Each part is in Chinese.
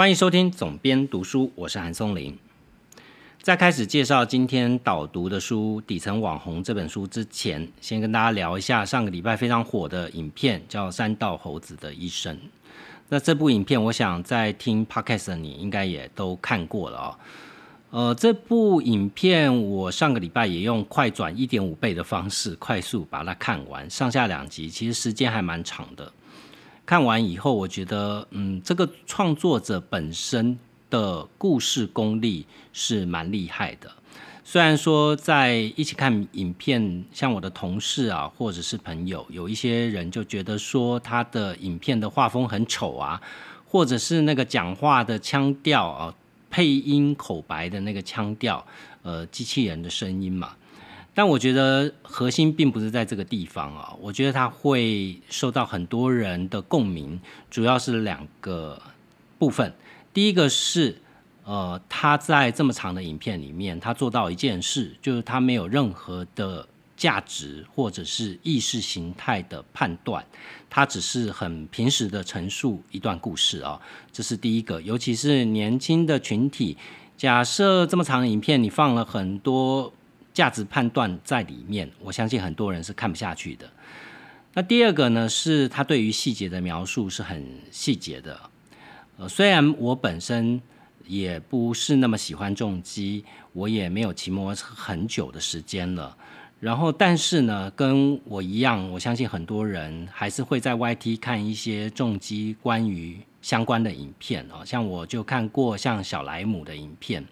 欢迎收听总编读书，我是韩松林。在开始介绍今天导读的书《底层网红》这本书之前，先跟大家聊一下上个礼拜非常火的影片，叫《三道猴子的一生》。那这部影片，我想在听 Podcast 的你应该也都看过了哦。呃，这部影片我上个礼拜也用快转一点五倍的方式快速把它看完，上下两集，其实时间还蛮长的。看完以后，我觉得，嗯，这个创作者本身的故事功力是蛮厉害的。虽然说在一起看影片，像我的同事啊，或者是朋友，有一些人就觉得说他的影片的画风很丑啊，或者是那个讲话的腔调啊，配音口白的那个腔调，呃，机器人的声音嘛。但我觉得核心并不是在这个地方啊，我觉得它会受到很多人的共鸣，主要是两个部分。第一个是，呃，他在这么长的影片里面，他做到一件事，就是他没有任何的价值或者是意识形态的判断，他只是很平实的陈述一段故事啊，这是第一个。尤其是年轻的群体，假设这么长的影片，你放了很多。价值判断在里面，我相信很多人是看不下去的。那第二个呢，是他对于细节的描述是很细节的。呃，虽然我本身也不是那么喜欢重机，我也没有骑摩托车很久的时间了。然后，但是呢，跟我一样，我相信很多人还是会在 YT 看一些重机关于相关的影片哦。像我就看过像小莱姆的影片。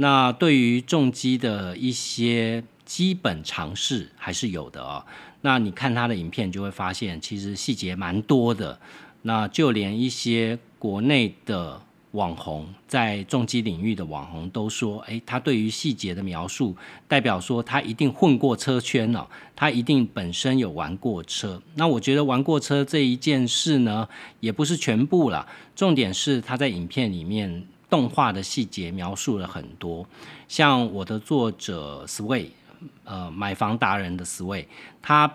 那对于重机的一些基本常识还是有的哦。那你看他的影片就会发现，其实细节蛮多的。那就连一些国内的网红，在重机领域的网红都说，诶，他对于细节的描述，代表说他一定混过车圈了，他一定本身有玩过车。那我觉得玩过车这一件事呢，也不是全部了，重点是他在影片里面。动画的细节描述了很多，像我的作者 Sway，呃，买房达人的 Sway，他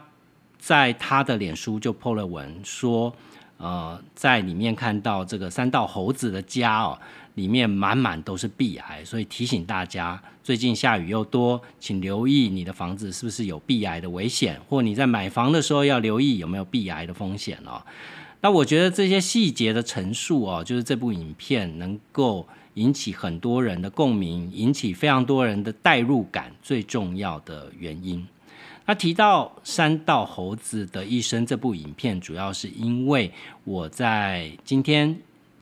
在他的脸书就 po 了文说，呃，在里面看到这个三道猴子的家哦，里面满满都是壁癌，所以提醒大家，最近下雨又多，请留意你的房子是不是有壁癌的危险，或你在买房的时候要留意有没有壁癌的风险哦。那我觉得这些细节的陈述哦，就是这部影片能够引起很多人的共鸣，引起非常多人的代入感最重要的原因。那提到山道猴子的一生这部影片，主要是因为我在今天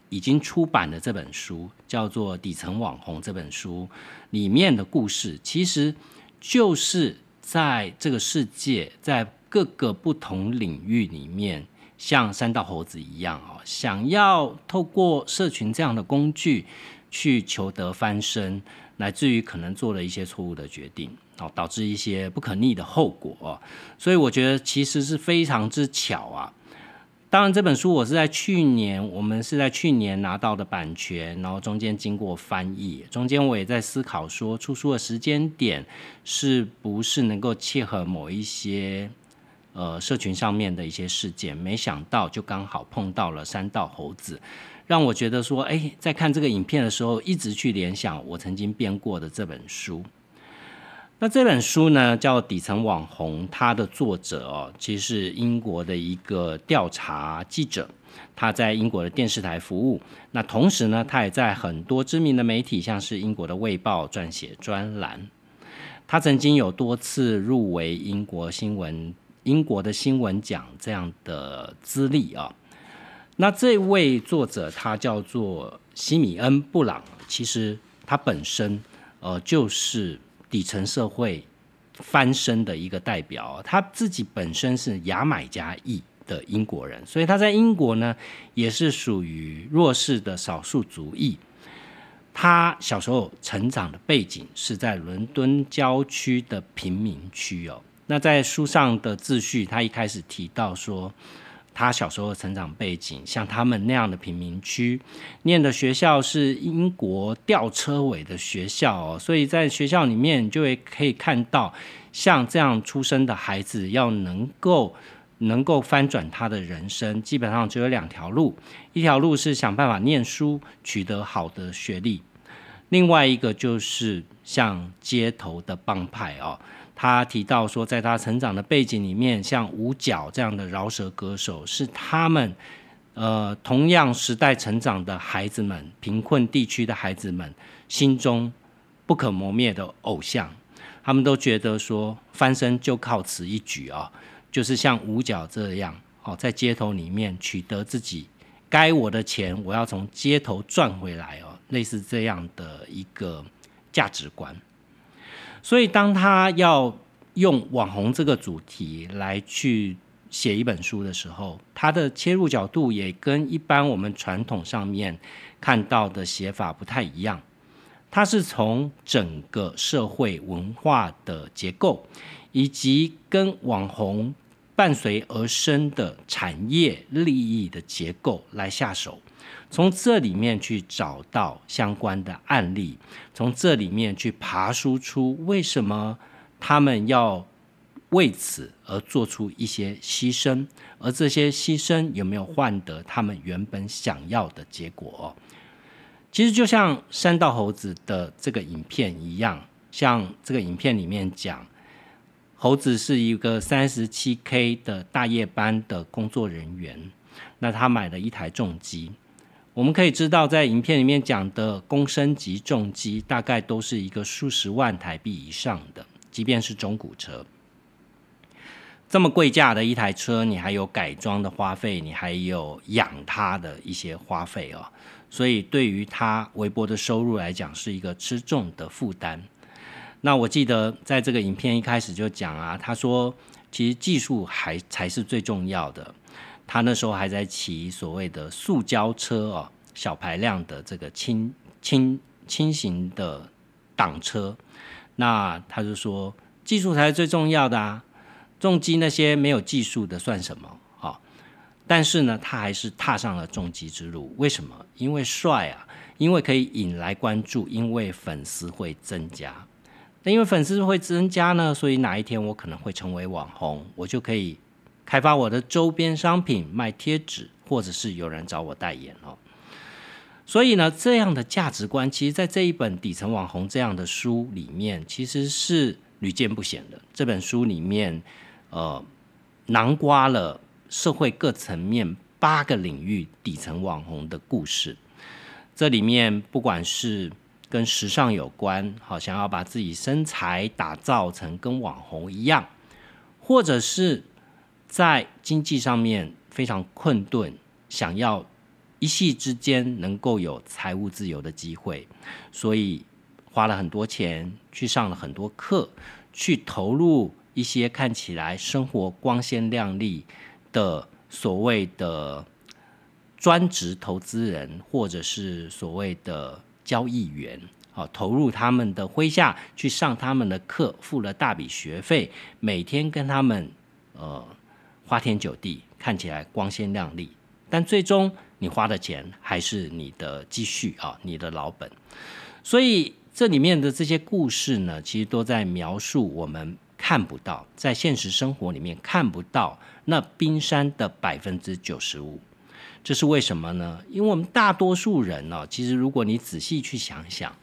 已经出版的这本书叫做《底层网红》这本书里面的故事，其实就是在这个世界，在各个不同领域里面。像三道猴子一样哦，想要透过社群这样的工具去求得翻身，乃至于可能做了一些错误的决定，哦，导致一些不可逆的后果。所以我觉得其实是非常之巧啊。当然，这本书我是在去年，我们是在去年拿到的版权，然后中间经过翻译，中间我也在思考说出书的时间点是不是能够切合某一些。呃，社群上面的一些事件，没想到就刚好碰到了三道猴子，让我觉得说，哎，在看这个影片的时候，一直去联想我曾经编过的这本书。那这本书呢，叫《底层网红》，它的作者哦，其实是英国的一个调查记者，他在英国的电视台服务。那同时呢，他也在很多知名的媒体，像是英国的《卫报》撰写专栏。他曾经有多次入围英国新闻。英国的新闻奖这样的资历啊，那这位作者他叫做西米恩·布朗，其实他本身呃就是底层社会翻身的一个代表，他自己本身是牙买加裔的英国人，所以他在英国呢也是属于弱势的少数族裔。他小时候成长的背景是在伦敦郊区的贫民区哦。那在书上的自序，他一开始提到说，他小时候的成长背景，像他们那样的贫民区，念的学校是英国吊车尾的学校哦，所以在学校里面就会可以看到，像这样出生的孩子要能够能够翻转他的人生，基本上只有两条路：一条路是想办法念书，取得好的学历；另外一个就是像街头的帮派哦。他提到说，在他成长的背景里面，像五角这样的饶舌歌手，是他们呃同样时代成长的孩子们，贫困地区的孩子们心中不可磨灭的偶像。他们都觉得说，翻身就靠此一举啊，就是像五角这样哦，在街头里面取得自己该我的钱，我要从街头赚回来哦，类似这样的一个价值观。所以，当他要用网红这个主题来去写一本书的时候，他的切入角度也跟一般我们传统上面看到的写法不太一样。他是从整个社会文化的结构，以及跟网红伴随而生的产业利益的结构来下手。从这里面去找到相关的案例，从这里面去爬输出为什么他们要为此而做出一些牺牲，而这些牺牲有没有换得他们原本想要的结果？其实就像山道猴子的这个影片一样，像这个影片里面讲，猴子是一个三十七 K 的大夜班的工作人员，那他买了一台重机。我们可以知道，在影片里面讲的公升级重机，大概都是一个数十万台币以上的，即便是中古车，这么贵价的一台车，你还有改装的花费，你还有养它的一些花费哦，所以对于他微薄的收入来讲，是一个吃重的负担。那我记得在这个影片一开始就讲啊，他说其实技术还才是最重要的。他那时候还在骑所谓的塑胶车哦，小排量的这个轻轻轻型的挡车。那他就说，技术才是最重要的啊，重机那些没有技术的算什么啊？但是呢，他还是踏上了重击之路。为什么？因为帅啊，因为可以引来关注，因为粉丝会增加。那因为粉丝会增加呢，所以哪一天我可能会成为网红，我就可以。开发我的周边商品，卖贴纸，或者是有人找我代言哦。所以呢，这样的价值观，其实在这一本《底层网红》这样的书里面，其实是屡见不鲜的。这本书里面，呃，囊括了社会各层面八个领域底层网红的故事。这里面不管是跟时尚有关，好想要把自己身材打造成跟网红一样，或者是。在经济上面非常困顿，想要一夕之间能够有财务自由的机会，所以花了很多钱去上了很多课，去投入一些看起来生活光鲜亮丽的所谓的专职投资人，或者是所谓的交易员，好，投入他们的麾下去上他们的课，付了大笔学费，每天跟他们呃。花天酒地，看起来光鲜亮丽，但最终你花的钱还是你的积蓄啊，你的老本。所以这里面的这些故事呢，其实都在描述我们看不到，在现实生活里面看不到那冰山的百分之九十五。这是为什么呢？因为我们大多数人呢，其实如果你仔细去想想，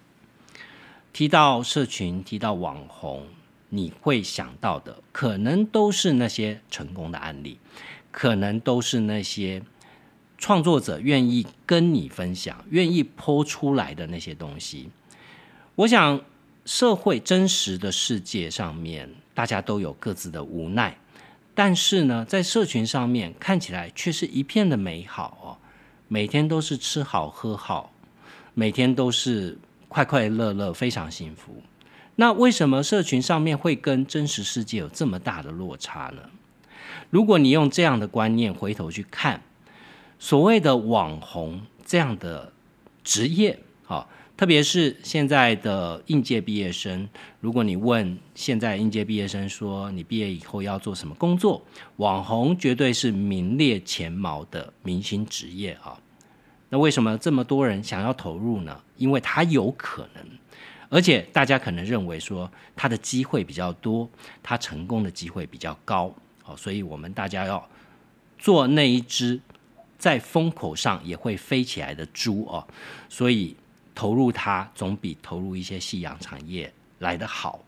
提到社群，提到网红。你会想到的，可能都是那些成功的案例，可能都是那些创作者愿意跟你分享、愿意剖出来的那些东西。我想，社会真实的世界上面，大家都有各自的无奈，但是呢，在社群上面看起来却是一片的美好哦，每天都是吃好喝好，每天都是快快乐乐，非常幸福。那为什么社群上面会跟真实世界有这么大的落差呢？如果你用这样的观念回头去看，所谓的网红这样的职业，好，特别是现在的应届毕业生，如果你问现在应届毕业生说你毕业以后要做什么工作，网红绝对是名列前茅的明星职业啊。那为什么这么多人想要投入呢？因为它有可能。而且大家可能认为说他的机会比较多，他成功的机会比较高，哦，所以我们大家要做那一只在风口上也会飞起来的猪哦，所以投入它总比投入一些夕阳产业来得好。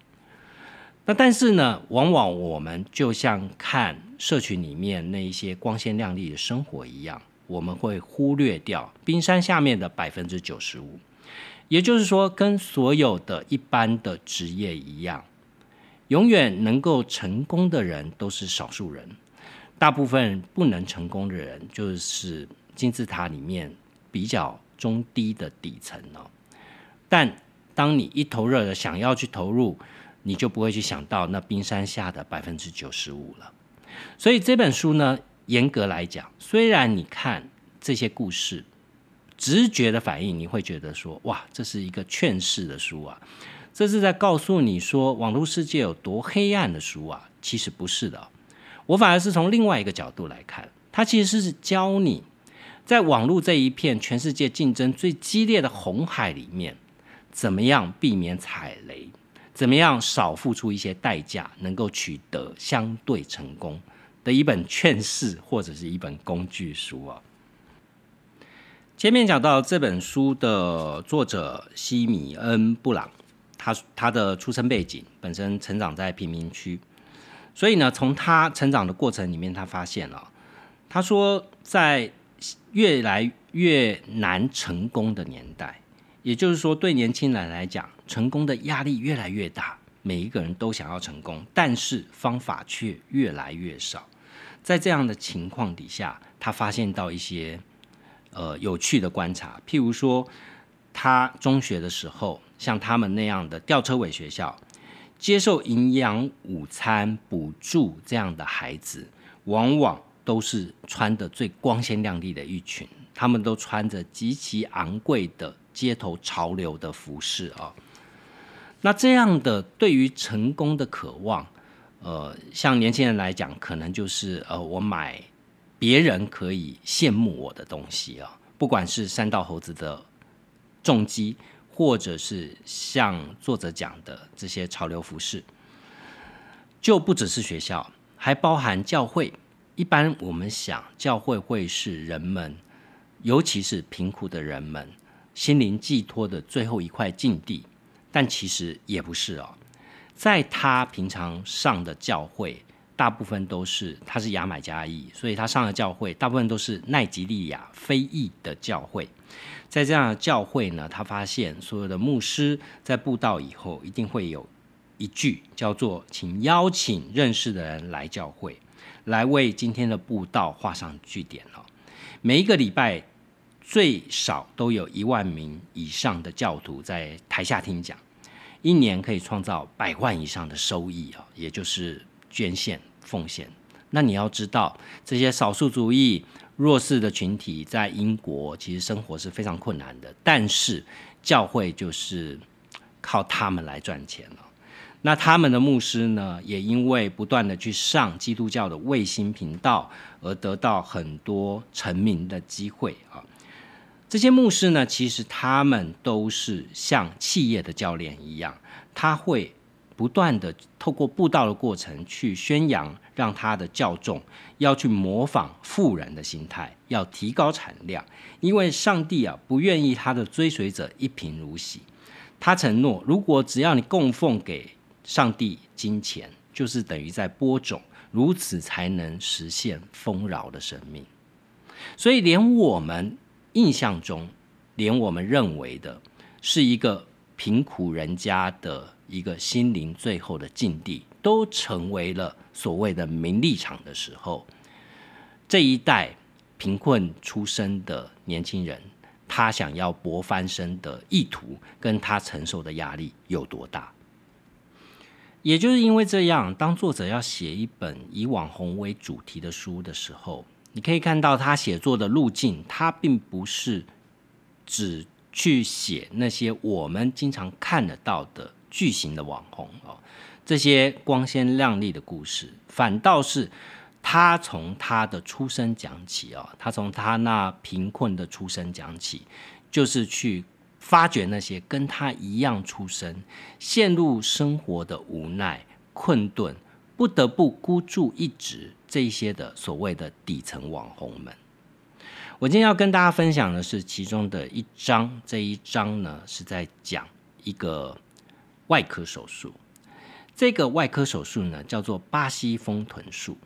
那但是呢，往往我们就像看社群里面那一些光鲜亮丽的生活一样，我们会忽略掉冰山下面的百分之九十五。也就是说，跟所有的一般的职业一样，永远能够成功的人都是少数人，大部分不能成功的人就是金字塔里面比较中低的底层哦。但当你一头热的想要去投入，你就不会去想到那冰山下的百分之九十五了。所以这本书呢，严格来讲，虽然你看这些故事，直觉的反应你会觉得说，哇，这是一个劝世的书啊，这是在告诉你说网络世界有多黑暗的书啊。其实不是的，我反而是从另外一个角度来看，它其实是教你在网络这一片全世界竞争最激烈的红海里面，怎么样避免踩雷。怎么样少付出一些代价，能够取得相对成功的一本劝世或者是一本工具书啊？前面讲到这本书的作者西米恩布朗，他他的出生背景本身成长在贫民区，所以呢，从他成长的过程里面，他发现了，他说在越来越难成功的年代。也就是说，对年轻人来讲，成功的压力越来越大，每一个人都想要成功，但是方法却越来越少。在这样的情况底下，他发现到一些呃有趣的观察，譬如说，他中学的时候，像他们那样的吊车尾学校，接受营养午餐补助这样的孩子，往往都是穿的最光鲜亮丽的一群，他们都穿着极其昂贵的。街头潮流的服饰啊，那这样的对于成功的渴望，呃，像年轻人来讲，可能就是呃，我买别人可以羡慕我的东西啊，不管是三道猴子的重击，或者是像作者讲的这些潮流服饰，就不只是学校，还包含教会。一般我们想，教会会是人们，尤其是贫苦的人们。心灵寄托的最后一块禁地，但其实也不是哦。在他平常上的教会，大部分都是他是牙买加裔，所以他上的教会大部分都是奈及利亚非裔的教会。在这样的教会呢，他发现所有的牧师在布道以后，一定会有一句叫做“请邀请认识的人来教会，来为今天的布道画上句点”了。每一个礼拜。最少都有一万名以上的教徒在台下听讲，一年可以创造百万以上的收益啊，也就是捐献奉献。那你要知道，这些少数族裔弱势的群体在英国其实生活是非常困难的，但是教会就是靠他们来赚钱了。那他们的牧师呢，也因为不断的去上基督教的卫星频道，而得到很多成名的机会啊。这些牧师呢，其实他们都是像企业的教练一样，他会不断的透过布道的过程去宣扬，让他的教众要去模仿富人的心态，要提高产量，因为上帝啊不愿意他的追随者一贫如洗。他承诺，如果只要你供奉给上帝金钱，就是等于在播种，如此才能实现丰饶的生命。所以连我们。印象中，连我们认为的是一个贫苦人家的一个心灵最后的境地，都成为了所谓的名利场的时候，这一代贫困出身的年轻人，他想要搏翻身的意图，跟他承受的压力有多大？也就是因为这样，当作者要写一本以网红为主题的书的时候。你可以看到他写作的路径，他并不是只去写那些我们经常看得到的巨型的网红哦，这些光鲜亮丽的故事，反倒是他从他的出生讲起哦，他从他那贫困的出生讲起，就是去发掘那些跟他一样出生、陷入生活的无奈、困顿。不得不孤注一掷这些的所谓的底层网红们。我今天要跟大家分享的是其中的一章，这一章呢是在讲一个外科手术。这个外科手术呢叫做巴西丰臀术。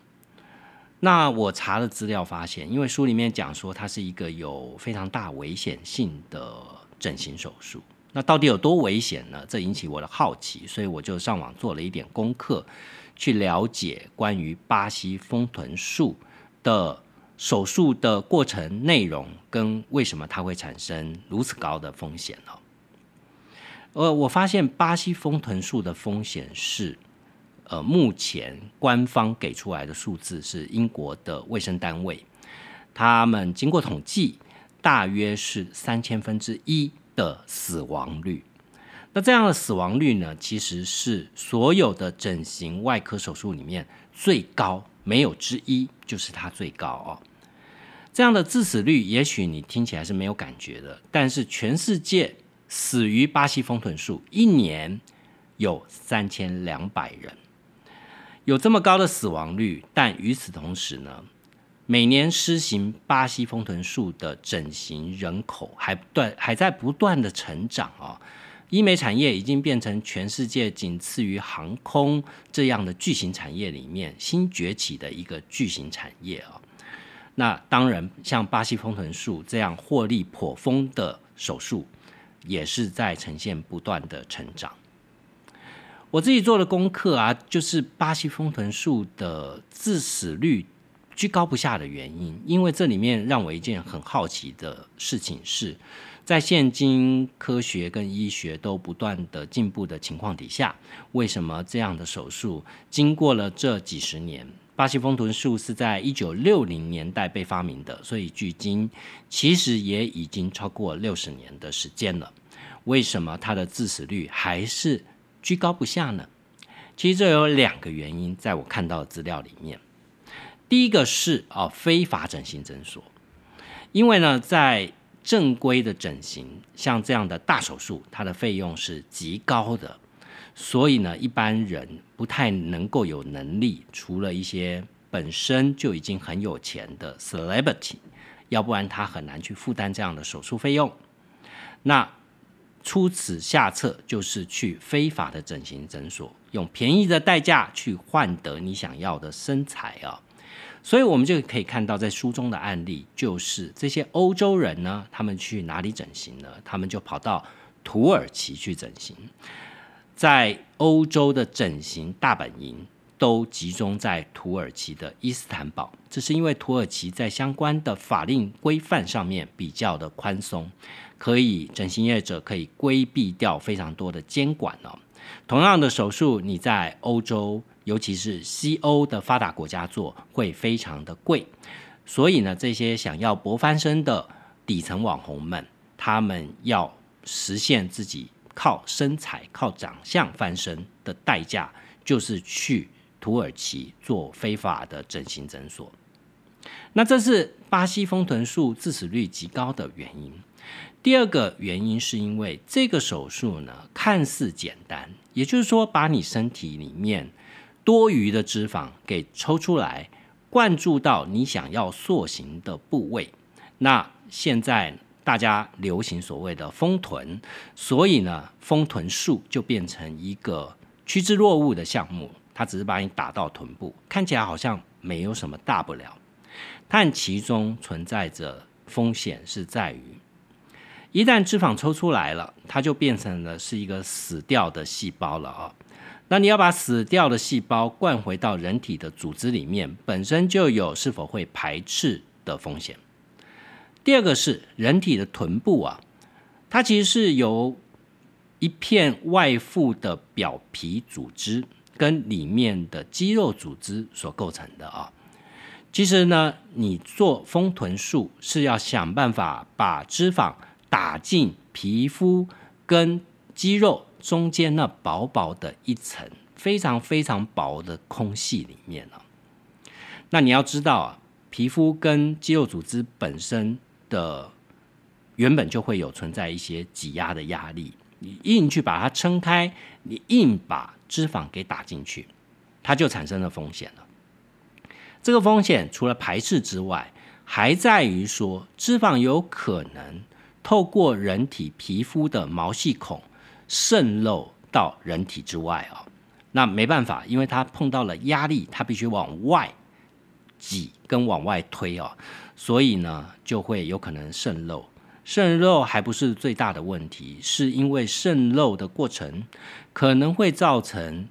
那我查了资料发现，因为书里面讲说它是一个有非常大危险性的整形手术。那到底有多危险呢？这引起我的好奇，所以我就上网做了一点功课，去了解关于巴西丰臀术的手术的过程内容，跟为什么它会产生如此高的风险呢？呃，我发现巴西丰臀术的风险是，呃，目前官方给出来的数字是英国的卫生单位，他们经过统计，大约是三千分之一。的死亡率，那这样的死亡率呢，其实是所有的整形外科手术里面最高，没有之一，就是它最高哦。这样的致死率，也许你听起来是没有感觉的，但是全世界死于巴西丰臀术一年有三千两百人，有这么高的死亡率，但与此同时呢？每年施行巴西丰臀术的整形人口还断还在不断的成长啊！医美产业已经变成全世界仅次于航空这样的巨型产业里面新崛起的一个巨型产业啊！那当然，像巴西丰臀术这样获利颇丰的手术，也是在呈现不断的成长。我自己做的功课啊，就是巴西丰臀术的致死率。居高不下的原因，因为这里面让我一件很好奇的事情是，在现今科学跟医学都不断的进步的情况底下，为什么这样的手术经过了这几十年？巴西丰臀术是在一九六零年代被发明的，所以距今其实也已经超过六十年的时间了。为什么它的致死率还是居高不下呢？其实这有两个原因，在我看到的资料里面。第一个是啊，非法整形诊所，因为呢，在正规的整形，像这样的大手术，它的费用是极高的，所以呢，一般人不太能够有能力，除了一些本身就已经很有钱的 celebrity，要不然他很难去负担这样的手术费用。那出此下策，就是去非法的整形诊所，用便宜的代价去换得你想要的身材啊。所以，我们就可以看到，在书中的案例，就是这些欧洲人呢，他们去哪里整形呢？他们就跑到土耳其去整形。在欧洲的整形大本营都集中在土耳其的伊斯坦堡，这是因为土耳其在相关的法令规范上面比较的宽松，可以整形业者可以规避掉非常多的监管哦。同样的手术，你在欧洲。尤其是西欧的发达国家做会非常的贵，所以呢，这些想要博翻身的底层网红们，他们要实现自己靠身材、靠长相翻身的代价，就是去土耳其做非法的整形诊所。那这是巴西丰臀术致死率极高的原因。第二个原因是因为这个手术呢，看似简单，也就是说，把你身体里面多余的脂肪给抽出来，灌注到你想要塑形的部位。那现在大家流行所谓的丰臀，所以呢，丰臀术就变成一个趋之若鹜的项目。它只是把你打到臀部，看起来好像没有什么大不了，但其中存在着风险，是在于一旦脂肪抽出来了，它就变成了是一个死掉的细胞了啊。那你要把死掉的细胞灌回到人体的组织里面，本身就有是否会排斥的风险。第二个是人体的臀部啊，它其实是由一片外附的表皮组织跟里面的肌肉组织所构成的啊。其实呢，你做丰臀术是要想办法把脂肪打进皮肤跟肌肉。中间那薄薄的一层，非常非常薄的空隙里面呢，那你要知道啊，皮肤跟肌肉组织本身的原本就会有存在一些挤压的压力，你硬去把它撑开，你硬把脂肪给打进去，它就产生了风险了。这个风险除了排斥之外，还在于说脂肪有可能透过人体皮肤的毛细孔渗漏到人体之外啊。那没办法，因为它碰到了压力，它必须往外挤跟往外推啊，所以呢就会有可能渗漏。渗漏还不是最大的问题，是因为渗漏的过程可能会造成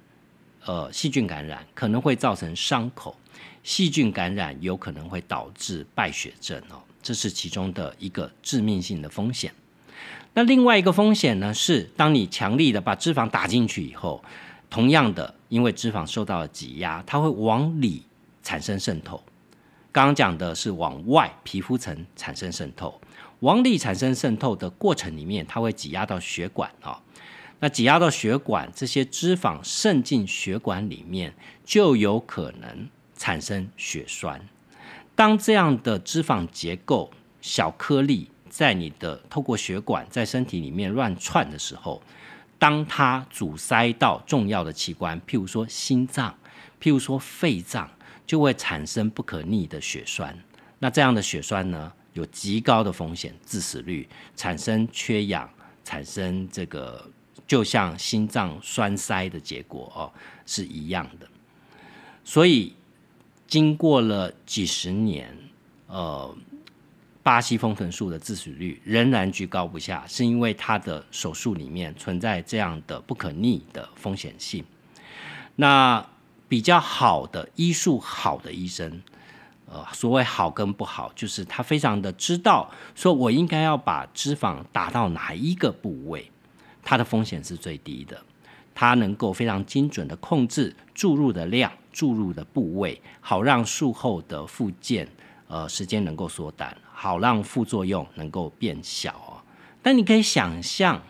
呃细菌感染，可能会造成伤口。细菌感染有可能会导致败血症哦，这是其中的一个致命性的风险。那另外一个风险呢，是当你强力的把脂肪打进去以后。同样的，因为脂肪受到了挤压，它会往里产生渗透。刚刚讲的是往外皮肤层产生渗透，往里产生渗透的过程里面，它会挤压到血管啊。那挤压到血管，这些脂肪渗进血管里面，就有可能产生血栓。当这样的脂肪结构小颗粒在你的透过血管在身体里面乱窜的时候，当它阻塞到重要的器官，譬如说心脏，譬如说肺脏，就会产生不可逆的血栓。那这样的血栓呢，有极高的风险，致死率，产生缺氧，产生这个就像心脏栓塞的结果哦，是一样的。所以经过了几十年，呃。巴西封存术的致死率仍然居高不下，是因为它的手术里面存在这样的不可逆的风险性。那比较好的医术好的医生，呃，所谓好跟不好，就是他非常的知道，说我应该要把脂肪打到哪一个部位，它的风险是最低的，它能够非常精准的控制注入的量、注入的部位，好让术后的复健呃时间能够缩短。好让副作用能够变小哦，但你可以想象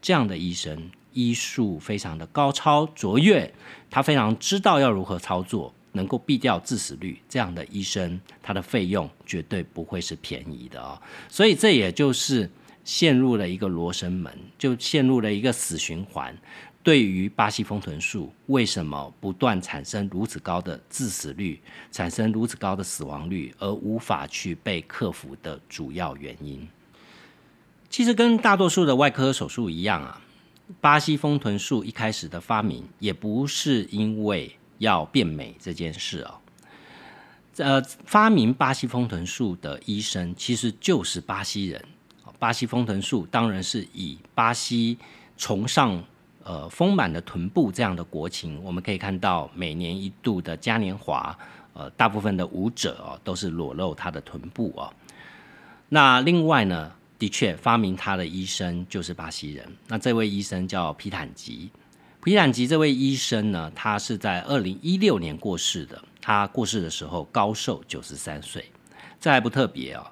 这样的医生医术非常的高超卓越，他非常知道要如何操作，能够避掉致死率。这样的医生，他的费用绝对不会是便宜的哦。所以这也就是陷入了一个罗生门，就陷入了一个死循环。对于巴西丰臀术为什么不断产生如此高的致死率，产生如此高的死亡率，而无法去被克服的主要原因，其实跟大多数的外科手术一样啊，巴西丰臀术一开始的发明也不是因为要变美这件事哦。呃，发明巴西丰臀术的医生其实就是巴西人，巴西丰臀术当然是以巴西崇尚。呃，丰满的臀部这样的国情，我们可以看到每年一度的嘉年华，呃，大部分的舞者哦都是裸露他的臀部哦。那另外呢，的确发明他的医生就是巴西人，那这位医生叫皮坦吉。皮坦吉这位医生呢，他是在二零一六年过世的，他过世的时候高寿九十三岁，这还不特别哦。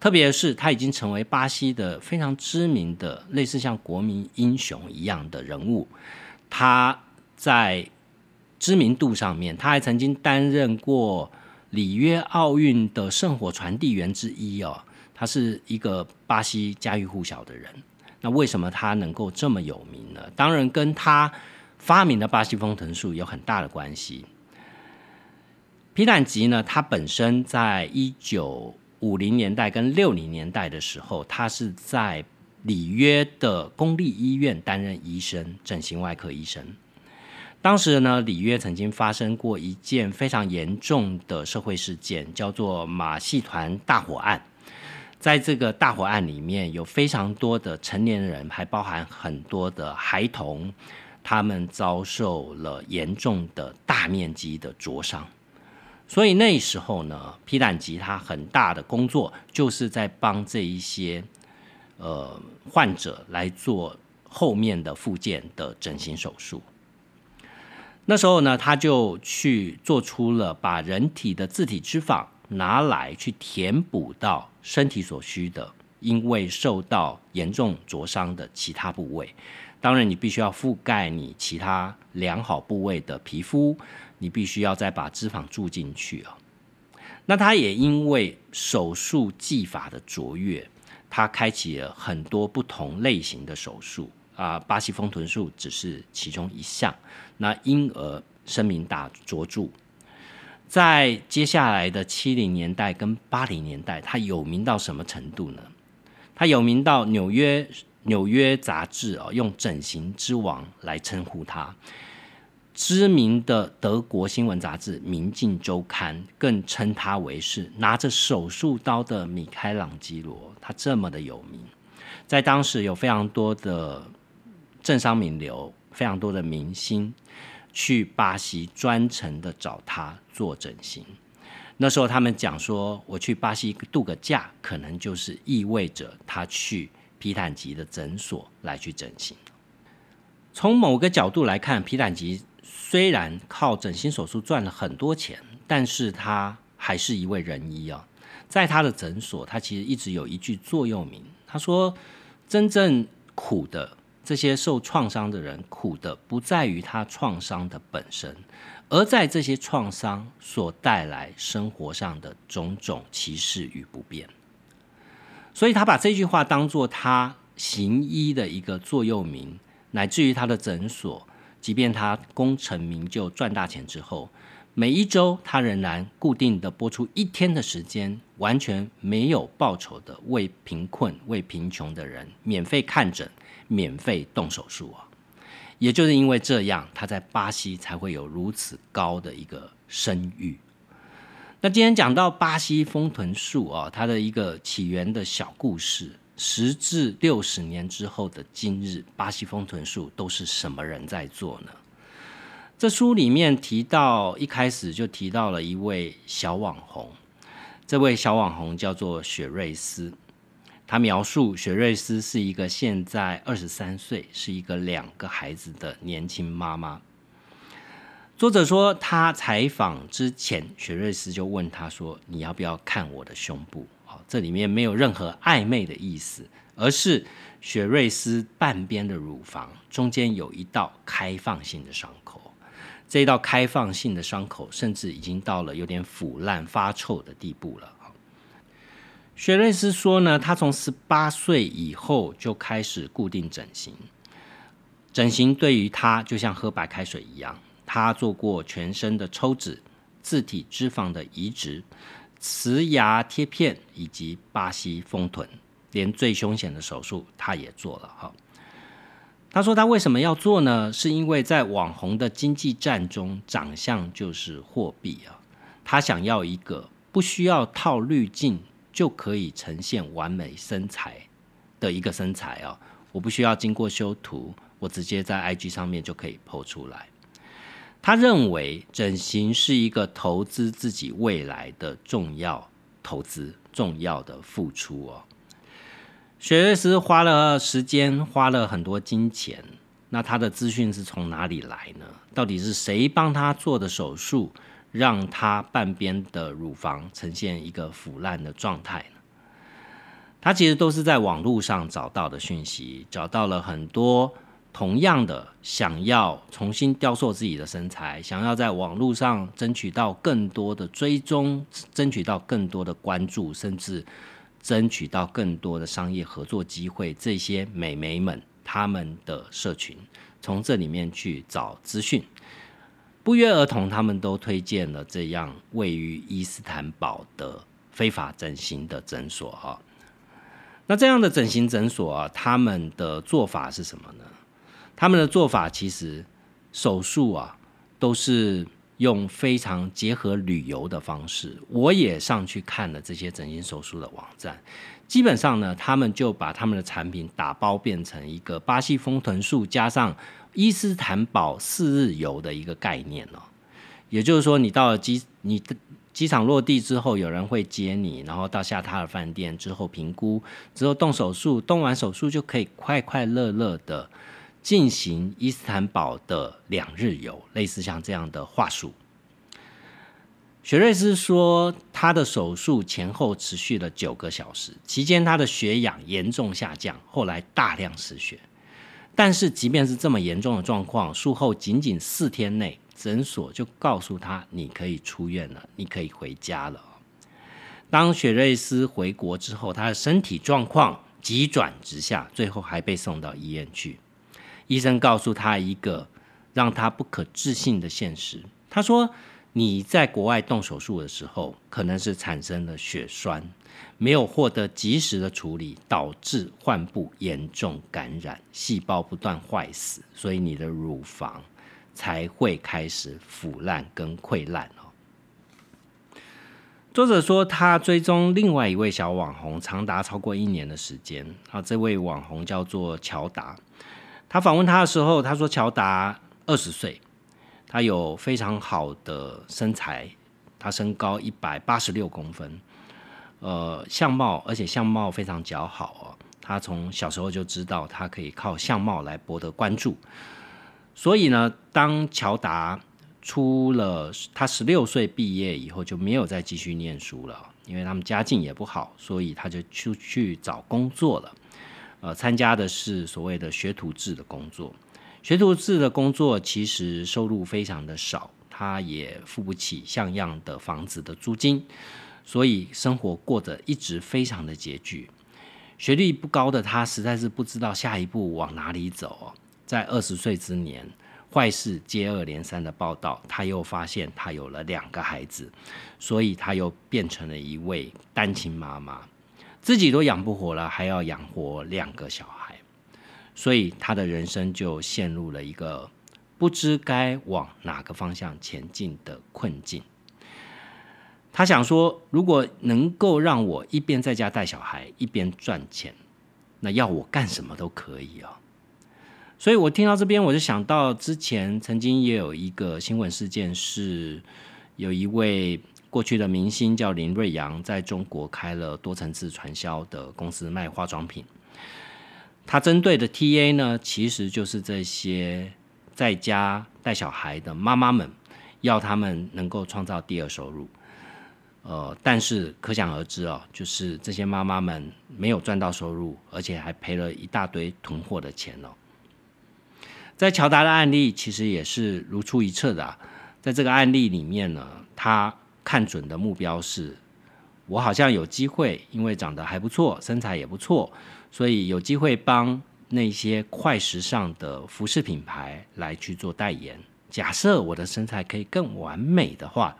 特别是他已经成为巴西的非常知名的，类似像国民英雄一样的人物。他在知名度上面，他还曾经担任过里约奥运的圣火传递员之一哦。他是一个巴西家喻户晓的人。那为什么他能够这么有名呢？当然跟他发明的巴西风腾术有很大的关系。皮坦吉呢，他本身在一九五零年代跟六零年代的时候，他是在里约的公立医院担任医生，整形外科医生。当时呢，里约曾经发生过一件非常严重的社会事件，叫做马戏团大火案。在这个大火案里面，有非常多的成年人，还包含很多的孩童，他们遭受了严重的大面积的灼伤。所以那时候呢，皮坦吉他很大的工作就是在帮这一些呃患者来做后面的复健的整形手术。那时候呢，他就去做出了把人体的自体脂肪拿来去填补到身体所需的，因为受到严重灼伤的其他部位。当然，你必须要覆盖你其他良好部位的皮肤。你必须要再把脂肪注进去啊。那他也因为手术技法的卓越，他开启了很多不同类型的手术啊。巴西丰臀术只是其中一项，那因而声名大卓著。在接下来的七零年代跟八零年代，他有名到什么程度呢？他有名到纽约纽约杂志哦，用“整形之王”来称呼他。知名的德国新闻杂志《明镜周刊》更称他为是拿着手术刀的米开朗基罗。他这么的有名，在当时有非常多的政商名流，非常多的明星。去巴西专程的找他做整形，那时候他们讲说，我去巴西度个假，可能就是意味着他去皮坦吉的诊所来去整形。从某个角度来看，皮坦吉虽然靠整形手术赚了很多钱，但是他还是一位仁医啊。在他的诊所，他其实一直有一句座右铭，他说：“真正苦的。”这些受创伤的人苦的不在于他创伤的本身，而在这些创伤所带来生活上的种种歧视与不便。所以他把这句话当做他行医的一个座右铭，乃至于他的诊所，即便他功成名就赚大钱之后，每一周他仍然固定的播出一天的时间，完全没有报酬的为贫困、为贫穷的人免费看诊。免费动手术啊，也就是因为这样，他在巴西才会有如此高的一个声誉。那今天讲到巴西丰臀术啊，它的一个起源的小故事，十至六十年之后的今日，巴西丰臀术都是什么人在做呢？这书里面提到，一开始就提到了一位小网红，这位小网红叫做雪瑞斯。他描述雪瑞斯是一个现在二十三岁，是一个两个孩子的年轻妈妈。作者说，他采访之前，雪瑞斯就问他说：“你要不要看我的胸部？”哦，这里面没有任何暧昧的意思，而是雪瑞斯半边的乳房中间有一道开放性的伤口，这道开放性的伤口甚至已经到了有点腐烂发臭的地步了。雪瑞斯说呢，他从十八岁以后就开始固定整形。整形对于他就像喝白开水一样。他做过全身的抽脂、自体脂肪的移植、瓷牙贴片以及巴西丰臀，连最凶险的手术他也做了。哈，他说他为什么要做呢？是因为在网红的经济战中，长相就是货币啊。他想要一个不需要套滤镜。就可以呈现完美身材的一个身材啊！我不需要经过修图，我直接在 IG 上面就可以 PO 出来。他认为整形是一个投资自己未来的重要投资、重要的付出哦。雪瑞斯花了时间，花了很多金钱，那他的资讯是从哪里来呢？到底是谁帮他做的手术？让他半边的乳房呈现一个腐烂的状态呢？他其实都是在网络上找到的讯息，找到了很多同样的想要重新雕塑自己的身材，想要在网络上争取到更多的追踪，争取到更多的关注，甚至争取到更多的商业合作机会。这些美眉们，他们的社群从这里面去找资讯。不约而同，他们都推荐了这样位于伊斯坦堡的非法整形的诊所哈。那这样的整形诊所啊，他们的做法是什么呢？他们的做法其实手术啊，都是用非常结合旅游的方式。我也上去看了这些整形手术的网站，基本上呢，他们就把他们的产品打包变成一个巴西丰臀术加上。伊斯坦堡四日游的一个概念哦，也就是说，你到了机，你机场落地之后，有人会接你，然后到下榻的饭店之后评估，之后动手术，动完手术就可以快快乐乐的进行伊斯坦堡的两日游，类似像这样的话术。雪瑞斯说，他的手术前后持续了九个小时，期间他的血氧严重下降，后来大量失血。但是，即便是这么严重的状况，术后仅仅四天内，诊所就告诉他你可以出院了，你可以回家了。当雪瑞斯回国之后，他的身体状况急转直下，最后还被送到医院去。医生告诉他一个让他不可置信的现实。他说：“你在国外动手术的时候，可能是产生了血栓，没有获得及时的处理，导致患部严重感染，细胞不断坏死，所以你的乳房才会开始腐烂跟溃烂哦。”作者说，他追踪另外一位小网红长达超过一年的时间。啊，这位网红叫做乔达。他访问他的时候，他说乔达二十岁，他有非常好的身材，他身高一百八十六公分，呃，相貌而且相貌非常姣好哦。他从小时候就知道他可以靠相貌来博得关注，所以呢，当乔达。出了他十六岁毕业以后就没有再继续念书了，因为他们家境也不好，所以他就出去找工作了。呃，参加的是所谓的学徒制的工作。学徒制的工作其实收入非常的少，他也付不起像样的房子的租金，所以生活过得一直非常的拮据。学历不高的他实在是不知道下一步往哪里走。在二十岁之年。坏事接二连三的报道，他又发现他有了两个孩子，所以他又变成了一位单亲妈妈，自己都养不活了，还要养活两个小孩，所以他的人生就陷入了一个不知该往哪个方向前进的困境。他想说，如果能够让我一边在家带小孩，一边赚钱，那要我干什么都可以啊。所以我听到这边，我就想到之前曾经也有一个新闻事件，是有一位过去的明星叫林瑞阳，在中国开了多层次传销的公司卖化妆品。他针对的 TA 呢，其实就是这些在家带小孩的妈妈们，要他们能够创造第二收入。呃，但是可想而知哦，就是这些妈妈们没有赚到收入，而且还赔了一大堆囤货的钱哦。在乔达的案例其实也是如出一辙的，在这个案例里面呢，他看准的目标是，我好像有机会，因为长得还不错，身材也不错，所以有机会帮那些快时尚的服饰品牌来去做代言。假设我的身材可以更完美的话，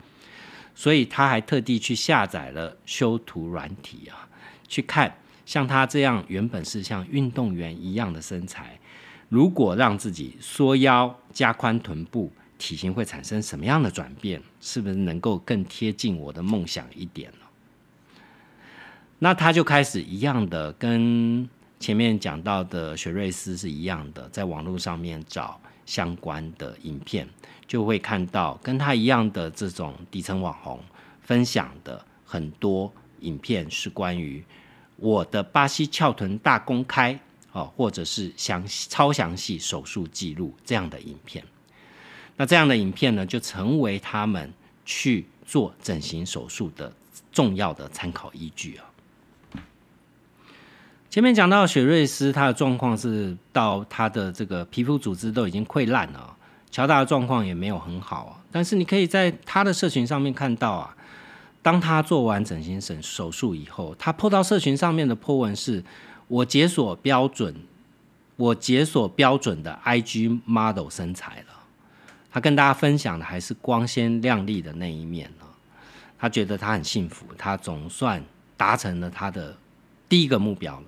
所以他还特地去下载了修图软体啊，去看像他这样原本是像运动员一样的身材。如果让自己缩腰、加宽臀部，体型会产生什么样的转变？是不是能够更贴近我的梦想一点呢？那他就开始一样的，跟前面讲到的雪瑞斯是一样的，在网络上面找相关的影片，就会看到跟他一样的这种底层网红分享的很多影片，是关于我的巴西翘臀大公开。哦，或者是详超详细手术记录这样的影片，那这样的影片呢，就成为他们去做整形手术的重要的参考依据啊。前面讲到雪瑞斯，他的状况是到他的这个皮肤组织都已经溃烂了，乔达的状况也没有很好啊。但是你可以在他的社群上面看到啊，当他做完整形手手术以后，他破到社群上面的破文是。我解锁标准，我解锁标准的 IG model 身材了。他跟大家分享的还是光鲜亮丽的那一面呢。他觉得他很幸福，他总算达成了他的第一个目标了。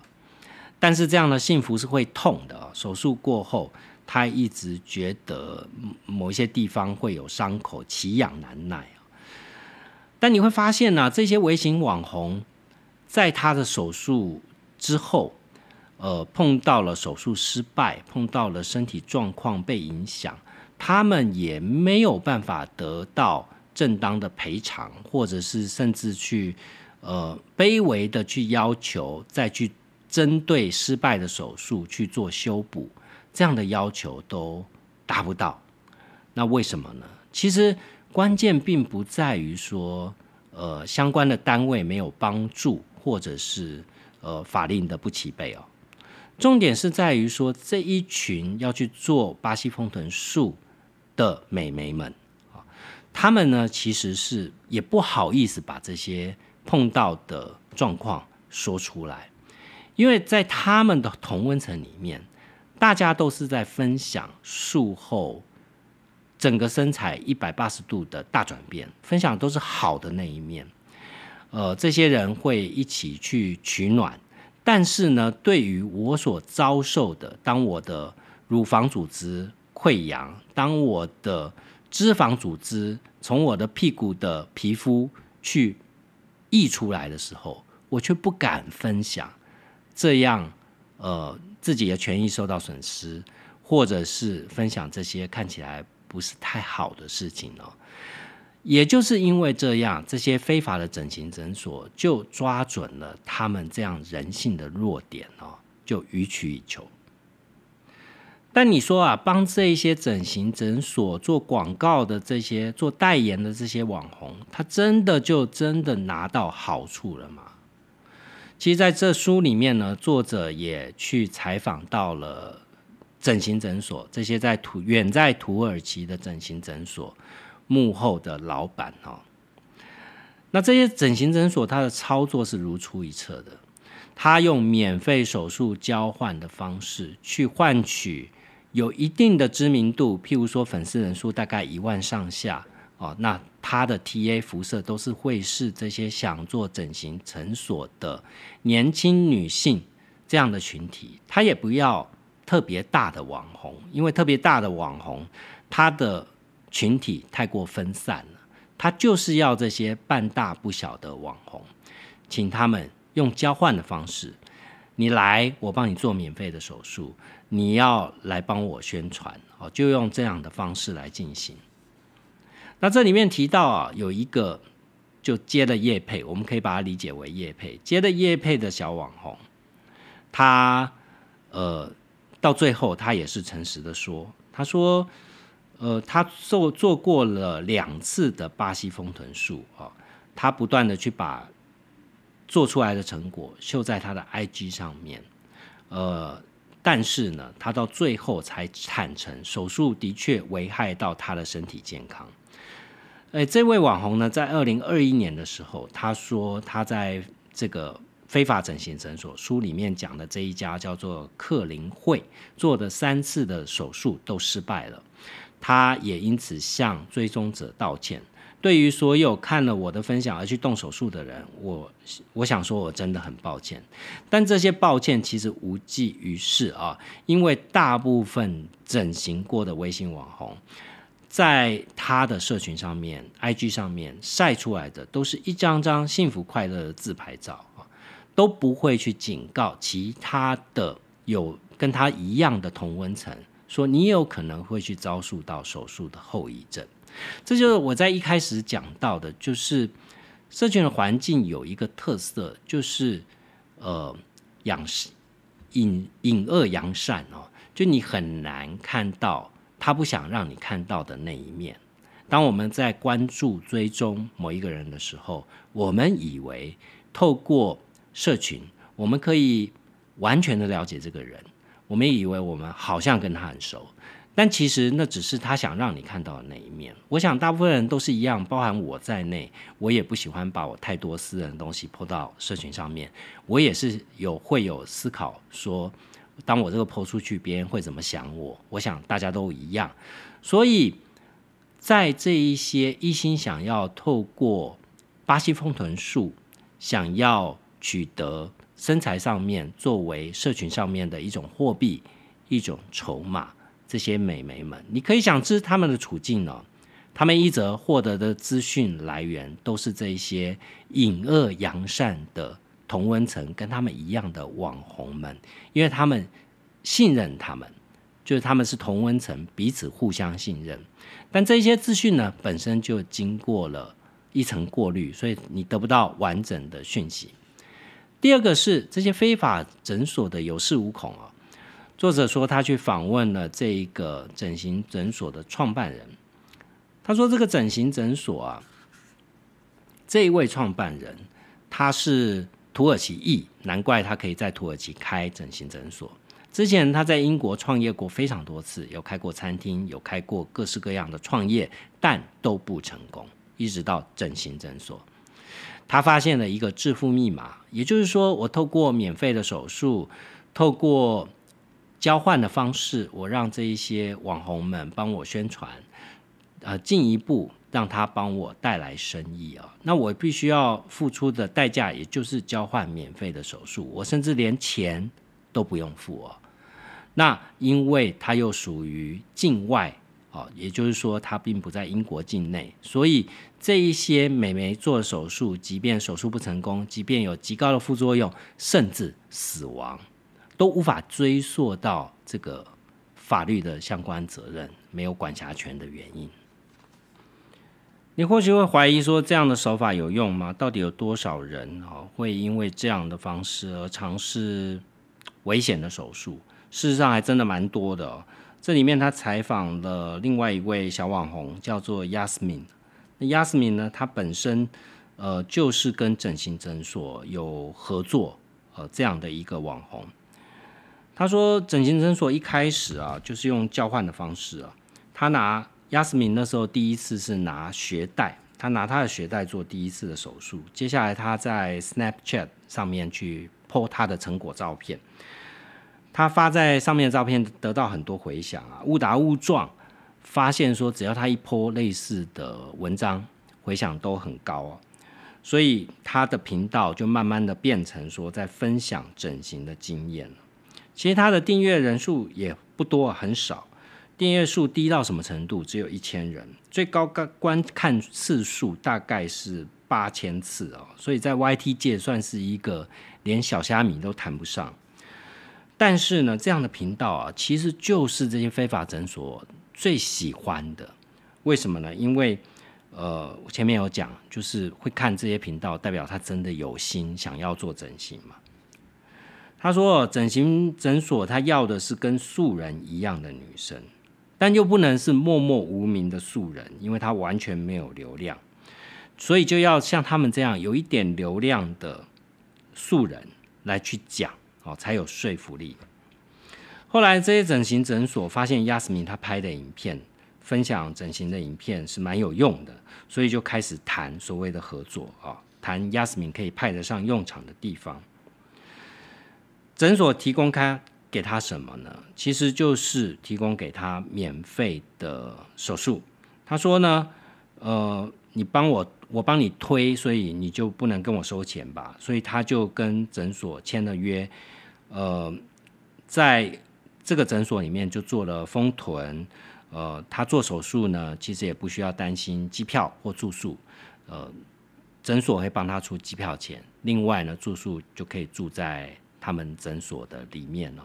但是这样的幸福是会痛的。手术过后，他一直觉得某一些地方会有伤口，奇痒难耐但你会发现呢，这些微型网红在他的手术。之后，呃，碰到了手术失败，碰到了身体状况被影响，他们也没有办法得到正当的赔偿，或者是甚至去呃卑微的去要求再去针对失败的手术去做修补，这样的要求都达不到。那为什么呢？其实关键并不在于说，呃，相关的单位没有帮助，或者是。呃，法令的不齐备哦。重点是在于说，这一群要去做巴西丰臀术的美眉们啊，他们呢其实是也不好意思把这些碰到的状况说出来，因为在他们的同温层里面，大家都是在分享术后整个身材一百八十度的大转变，分享都是好的那一面。呃，这些人会一起去取暖，但是呢，对于我所遭受的，当我的乳房组织溃疡，当我的脂肪组织从我的屁股的皮肤去溢出来的时候，我却不敢分享，这样呃自己的权益受到损失，或者是分享这些看起来不是太好的事情哦？也就是因为这样，这些非法的整形诊所就抓准了他们这样人性的弱点哦，就予取予求。但你说啊，帮这一些整形诊所做广告的这些做代言的这些网红，他真的就真的拿到好处了吗？其实，在这书里面呢，作者也去采访到了整形诊所这些在土远在土耳其的整形诊所。幕后的老板哦，那这些整形诊所它的操作是如出一辙的，他用免费手术交换的方式去换取有一定的知名度，譬如说粉丝人数大概一万上下哦，那他的 TA 辐射都是会是这些想做整形诊所的年轻女性这样的群体，他也不要特别大的网红，因为特别大的网红他的。群体太过分散了，他就是要这些半大不小的网红，请他们用交换的方式，你来我帮你做免费的手术，你要来帮我宣传，哦，就用这样的方式来进行。那这里面提到啊，有一个就接了叶配，我们可以把它理解为叶配，接了叶配的小网红，他呃到最后他也是诚实的说，他说。呃，他做做过了两次的巴西丰臀术啊，他不断的去把做出来的成果秀在他的 IG 上面，呃，但是呢，他到最后才坦诚手术的确危害到他的身体健康。哎，这位网红呢，在二零二一年的时候，他说他在这个非法整形诊所书里面讲的这一家叫做克林会做的三次的手术都失败了。他也因此向追踪者道歉。对于所有看了我的分享而去动手术的人，我我想说，我真的很抱歉。但这些抱歉其实无济于事啊，因为大部分整形过的微信网红，在他的社群上面、IG 上面晒出来的，都是一张张幸福快乐的自拍照啊，都不会去警告其他的有跟他一样的同温层。说你有可能会去遭受到手术的后遗症，这就是我在一开始讲到的，就是社群的环境有一个特色，就是呃，阳隐隐恶扬善哦，就你很难看到他不想让你看到的那一面。当我们在关注追踪某一个人的时候，我们以为透过社群，我们可以完全的了解这个人。我们以为我们好像跟他很熟，但其实那只是他想让你看到的那一面。我想大部分人都是一样，包含我在内，我也不喜欢把我太多私人的东西泼到社群上面。我也是有会有思考，说当我这个泼出去，别人会怎么想我？我想大家都一样。所以在这一些一心想要透过巴西风臀术，想要取得。身材上面作为社群上面的一种货币、一种筹码，这些美眉们，你可以想知他们的处境呢？他们一则获得的资讯来源都是这些隐恶扬善的同温层，跟他们一样的网红们，因为他们信任他们，就是他们是同温层，彼此互相信任。但这些资讯呢，本身就经过了一层过滤，所以你得不到完整的讯息。第二个是这些非法诊所的有恃无恐啊。作者说他去访问了这一个整形诊所的创办人，他说这个整形诊所啊，这一位创办人他是土耳其裔，难怪他可以在土耳其开整形诊所。之前他在英国创业过非常多次，有开过餐厅，有开过各式各样的创业，但都不成功，一直到整形诊所。他发现了一个致富密码，也就是说，我透过免费的手术，透过交换的方式，我让这一些网红们帮我宣传，呃进一步让他帮我带来生意啊，那我必须要付出的代价，也就是交换免费的手术，我甚至连钱都不用付哦。那因为它又属于境外哦，也就是说它并不在英国境内，所以这一些美眉做手术，即便手术不成功，即便有极高的副作用，甚至死亡，都无法追溯到这个法律的相关责任，没有管辖权的原因。你或许会怀疑说，这样的手法有用吗？到底有多少人哦会因为这样的方式而尝试危险的手术？事实上还真的蛮多的。这里面他采访了另外一位小网红，叫做 Yasmin。那 Yasmin 呢，他本身呃就是跟整形诊所有合作呃这样的一个网红。他说，整形诊所一开始啊，就是用交换的方式啊。他拿 Yasmin 那时候第一次是拿血袋，他拿他的血袋做第一次的手术。接下来他在 Snapchat 上面去 po 他的成果照片。他发在上面的照片得到很多回响啊，误打误撞发现说，只要他一 po 类似的文章，回响都很高哦，所以他的频道就慢慢的变成说在分享整形的经验其实他的订阅人数也不多，很少，订阅数低到什么程度？只有一千人，最高观观看次数大概是八千次哦，所以在 YT 界算是一个连小虾米都谈不上。但是呢，这样的频道啊，其实就是这些非法诊所最喜欢的。为什么呢？因为呃，我前面有讲，就是会看这些频道，代表他真的有心想要做整形嘛。他说，整形诊所他要的是跟素人一样的女生，但又不能是默默无名的素人，因为他完全没有流量，所以就要像他们这样有一点流量的素人来去讲。哦，才有说服力。后来这些整形诊所发现亚斯明他拍的影片，分享整形的影片是蛮有用的，所以就开始谈所谓的合作啊，谈亚斯明可以派得上用场的地方。诊所提供开给他什么呢？其实就是提供给他免费的手术。他说呢，呃，你帮我。我帮你推，所以你就不能跟我收钱吧？所以他就跟诊所签了约，呃，在这个诊所里面就做了封臀，呃，他做手术呢，其实也不需要担心机票或住宿，呃，诊所会帮他出机票钱，另外呢，住宿就可以住在他们诊所的里面哦。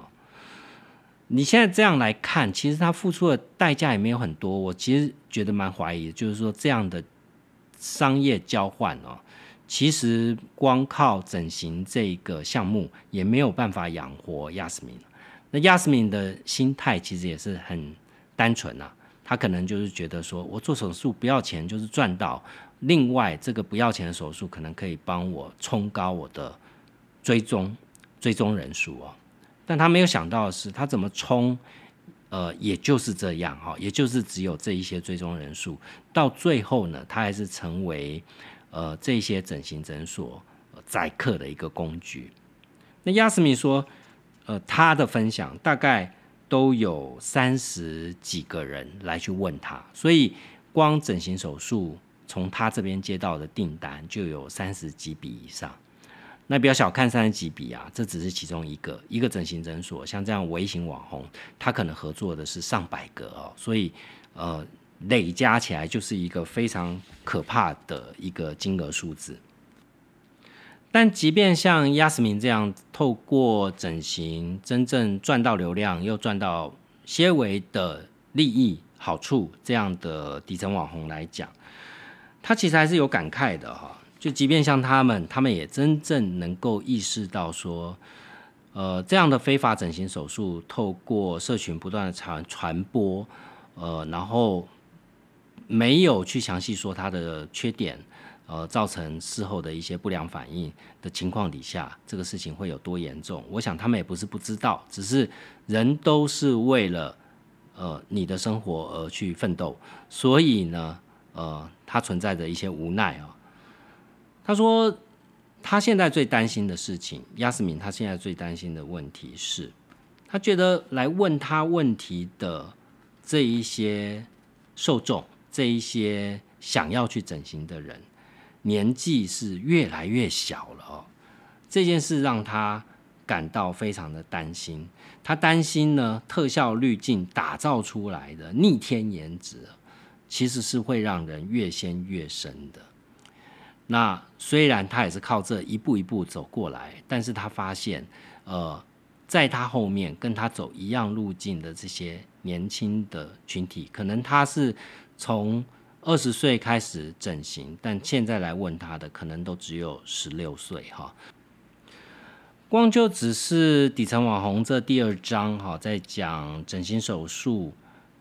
你现在这样来看，其实他付出的代价也没有很多，我其实觉得蛮怀疑，就是说这样的。商业交换哦，其实光靠整形这个项目也没有办法养活亚斯敏。那亚斯敏的心态其实也是很单纯啊，他可能就是觉得说我做手术不要钱就是赚到，另外这个不要钱的手术可能可以帮我冲高我的追踪追踪人数哦。但他没有想到的是，他怎么冲？呃，也就是这样哈，也就是只有这一些追踪人数，到最后呢，他还是成为呃这些整形诊所宰客的一个工具。那亚斯米说，呃，他的分享大概都有三十几个人来去问他，所以光整形手术从他这边接到的订单就有三十几笔以上。那不要小看三十几笔啊，这只是其中一个一个整形诊所，像这样微型网红，他可能合作的是上百个哦，所以呃累加起来就是一个非常可怕的一个金额数字。但即便像亚斯明这样透过整形真正赚到流量，又赚到些微的利益好处，这样的底层网红来讲，他其实还是有感慨的哈。就即便像他们，他们也真正能够意识到说，呃，这样的非法整形手术透过社群不断的传传播，呃，然后没有去详细说它的缺点，呃，造成事后的一些不良反应的情况底下，这个事情会有多严重？我想他们也不是不知道，只是人都是为了呃你的生活而去奋斗，所以呢，呃，它存在着一些无奈啊。他说，他现在最担心的事情，亚斯敏，他现在最担心的问题是，他觉得来问他问题的这一些受众，这一些想要去整形的人，年纪是越来越小了哦。这件事让他感到非常的担心。他担心呢，特效滤镜打造出来的逆天颜值，其实是会让人越陷越深的。那虽然他也是靠这一步一步走过来，但是他发现，呃，在他后面跟他走一样路径的这些年轻的群体，可能他是从二十岁开始整形，但现在来问他的，可能都只有十六岁哈。光就只是底层网红这第二章哈，在讲整形手术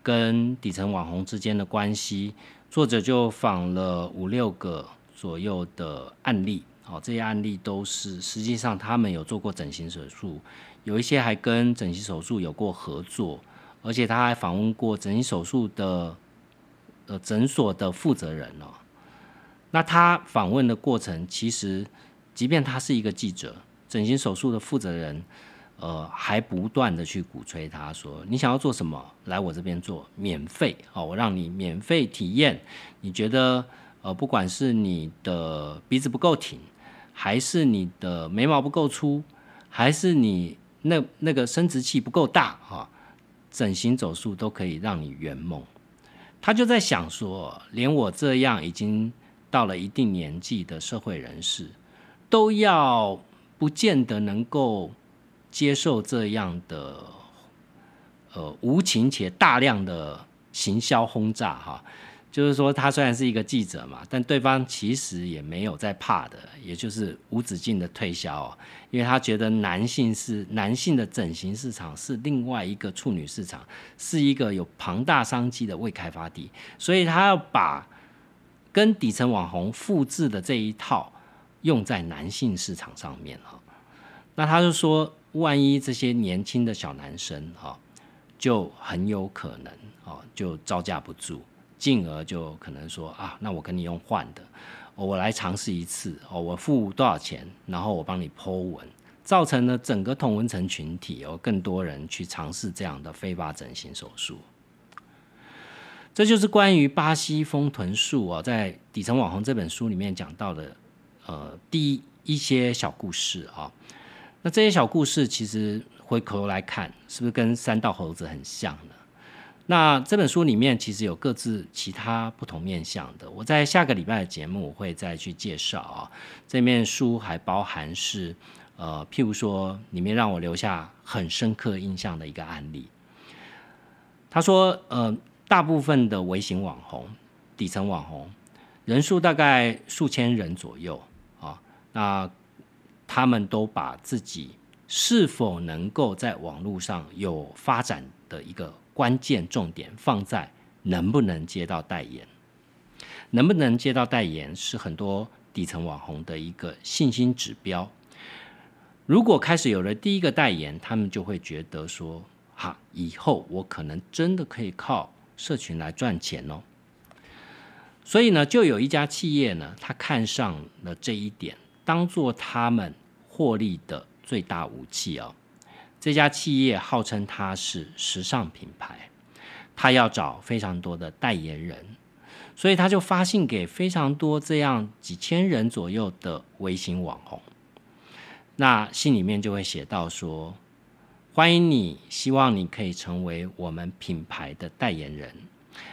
跟底层网红之间的关系，作者就访了五六个左右的案例，好，这些案例都是实际上他们有做过整形手术，有一些还跟整形手术有过合作，而且他还访问过整形手术的呃诊所的负责人哦。那他访问的过程，其实即便他是一个记者。整形手术的负责人，呃，还不断的去鼓吹他说：“你想要做什么，来我这边做，免费哦，我让你免费体验。你觉得，呃，不管是你的鼻子不够挺，还是你的眉毛不够粗，还是你那那个生殖器不够大，哈，整形手术都可以让你圆梦。”他就在想说，连我这样已经到了一定年纪的社会人士，都要。不见得能够接受这样的呃无情且大量的行销轰炸哈，就是说他虽然是一个记者嘛，但对方其实也没有在怕的，也就是无止境的推销，因为他觉得男性是男性的整形市场是另外一个处女市场，是一个有庞大商机的未开发地，所以他要把跟底层网红复制的这一套。用在男性市场上面哈，那他就说，万一这些年轻的小男生哈，就很有可能哦，就招架不住，进而就可能说啊，那我跟你用换的，我来尝试一次哦，我付多少钱，然后我帮你剖文，造成了整个同文层群体有更多人去尝试这样的非法整形手术。这就是关于巴西丰臀术啊，在《底层网红》这本书里面讲到的。呃，第一一些小故事啊，那这些小故事其实回头来看，是不是跟三道猴子很像呢？那这本书里面其实有各自其他不同面向的，我在下个礼拜的节目我会再去介绍啊。这面书还包含是呃，譬如说里面让我留下很深刻印象的一个案例。他说，呃，大部分的微型网红、底层网红人数大概数千人左右啊。那他们都把自己是否能够在网络上有发展的一个关键重点放在能不能接到代言，能不能接到代言是很多底层网红的一个信心指标。如果开始有了第一个代言，他们就会觉得说：哈，以后我可能真的可以靠社群来赚钱哦。所以呢，就有一家企业呢，他看上了这一点。当做他们获利的最大武器哦。这家企业号称它是时尚品牌，他要找非常多的代言人，所以他就发信给非常多这样几千人左右的微型网红。那信里面就会写到说：“欢迎你，希望你可以成为我们品牌的代言人。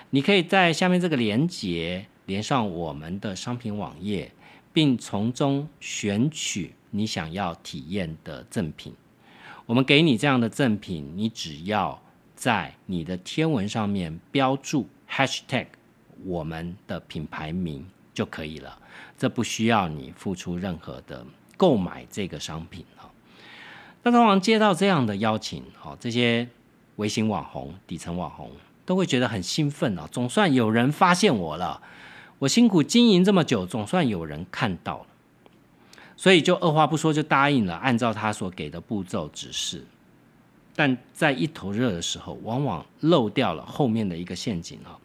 你可以在下面这个链接连上我们的商品网页。”并从中选取你想要体验的赠品。我们给你这样的赠品，你只要在你的天文上面标注 hashtag 我们的品牌名就可以了。这不需要你付出任何的购买这个商品啊。那通常接到这样的邀请，哦，这些微型网红、底层网红都会觉得很兴奋啊，总算有人发现我了。我辛苦经营这么久，总算有人看到了，所以就二话不说就答应了，按照他所给的步骤指示。但在一头热的时候，往往漏掉了后面的一个陷阱啊。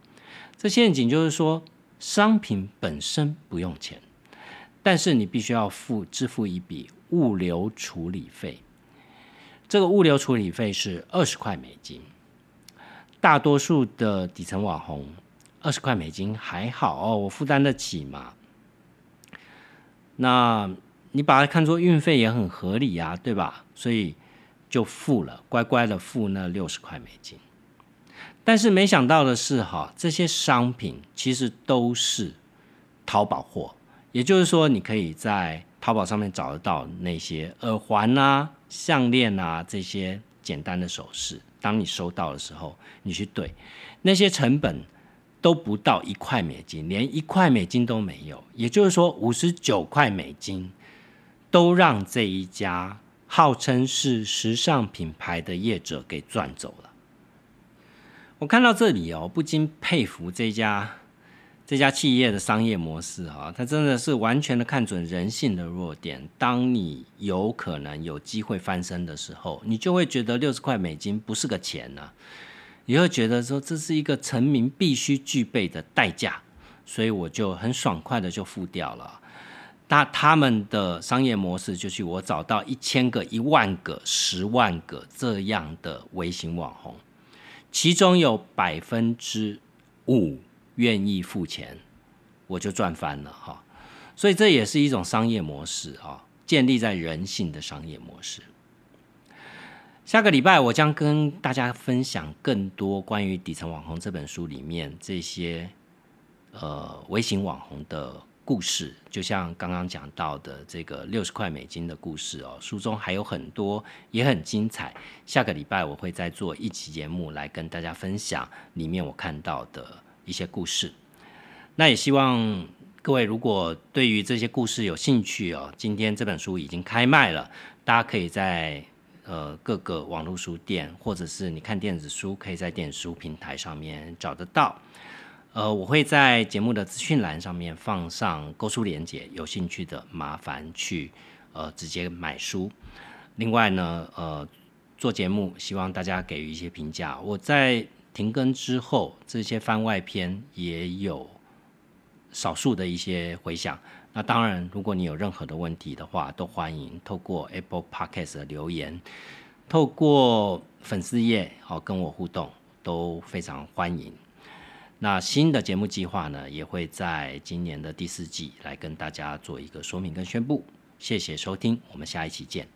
这陷阱就是说，商品本身不用钱，但是你必须要付支付一笔物流处理费。这个物流处理费是二十块美金。大多数的底层网红。二十块美金还好哦，我负担得起嘛。那你把它看作运费也很合理啊，对吧？所以就付了，乖乖的付那六十块美金。但是没想到的是，哈，这些商品其实都是淘宝货，也就是说，你可以在淘宝上面找得到那些耳环啊、项链啊这些简单的首饰。当你收到的时候，你去对那些成本都不到一块美金，连一块美金都没有。也就是说，五十九块美金都让这一家号称是时尚品牌的业者给赚走了。我看到这里哦，不禁佩服这家这家企业的商业模式哈，它真的是完全的看准人性的弱点。当你有可能有机会翻身的时候，你就会觉得六十块美金不是个钱呢，你会觉得说这是一个成名必须具备的代价，所以我就很爽快的就付掉了。那他们的商业模式就是我找到一千个、一万个、十万个这样的微型网红。其中有百分之五愿意付钱，我就赚翻了哈。所以这也是一种商业模式啊，建立在人性的商业模式。下个礼拜我将跟大家分享更多关于《底层网红》这本书里面这些呃微型网红的。故事就像刚刚讲到的这个六十块美金的故事哦，书中还有很多也很精彩。下个礼拜我会再做一期节目来跟大家分享里面我看到的一些故事。那也希望各位如果对于这些故事有兴趣哦，今天这本书已经开卖了，大家可以在呃各个网络书店或者是你看电子书，可以在电子书平台上面找得到。呃，我会在节目的资讯栏上面放上购书链接，有兴趣的麻烦去呃直接买书。另外呢，呃，做节目希望大家给予一些评价。我在停更之后，这些番外篇也有少数的一些回响。那当然，如果你有任何的问题的话，都欢迎透过 Apple Podcast 的留言，透过粉丝页好跟我互动，都非常欢迎。那新的节目计划呢，也会在今年的第四季来跟大家做一个说明跟宣布。谢谢收听，我们下一期见。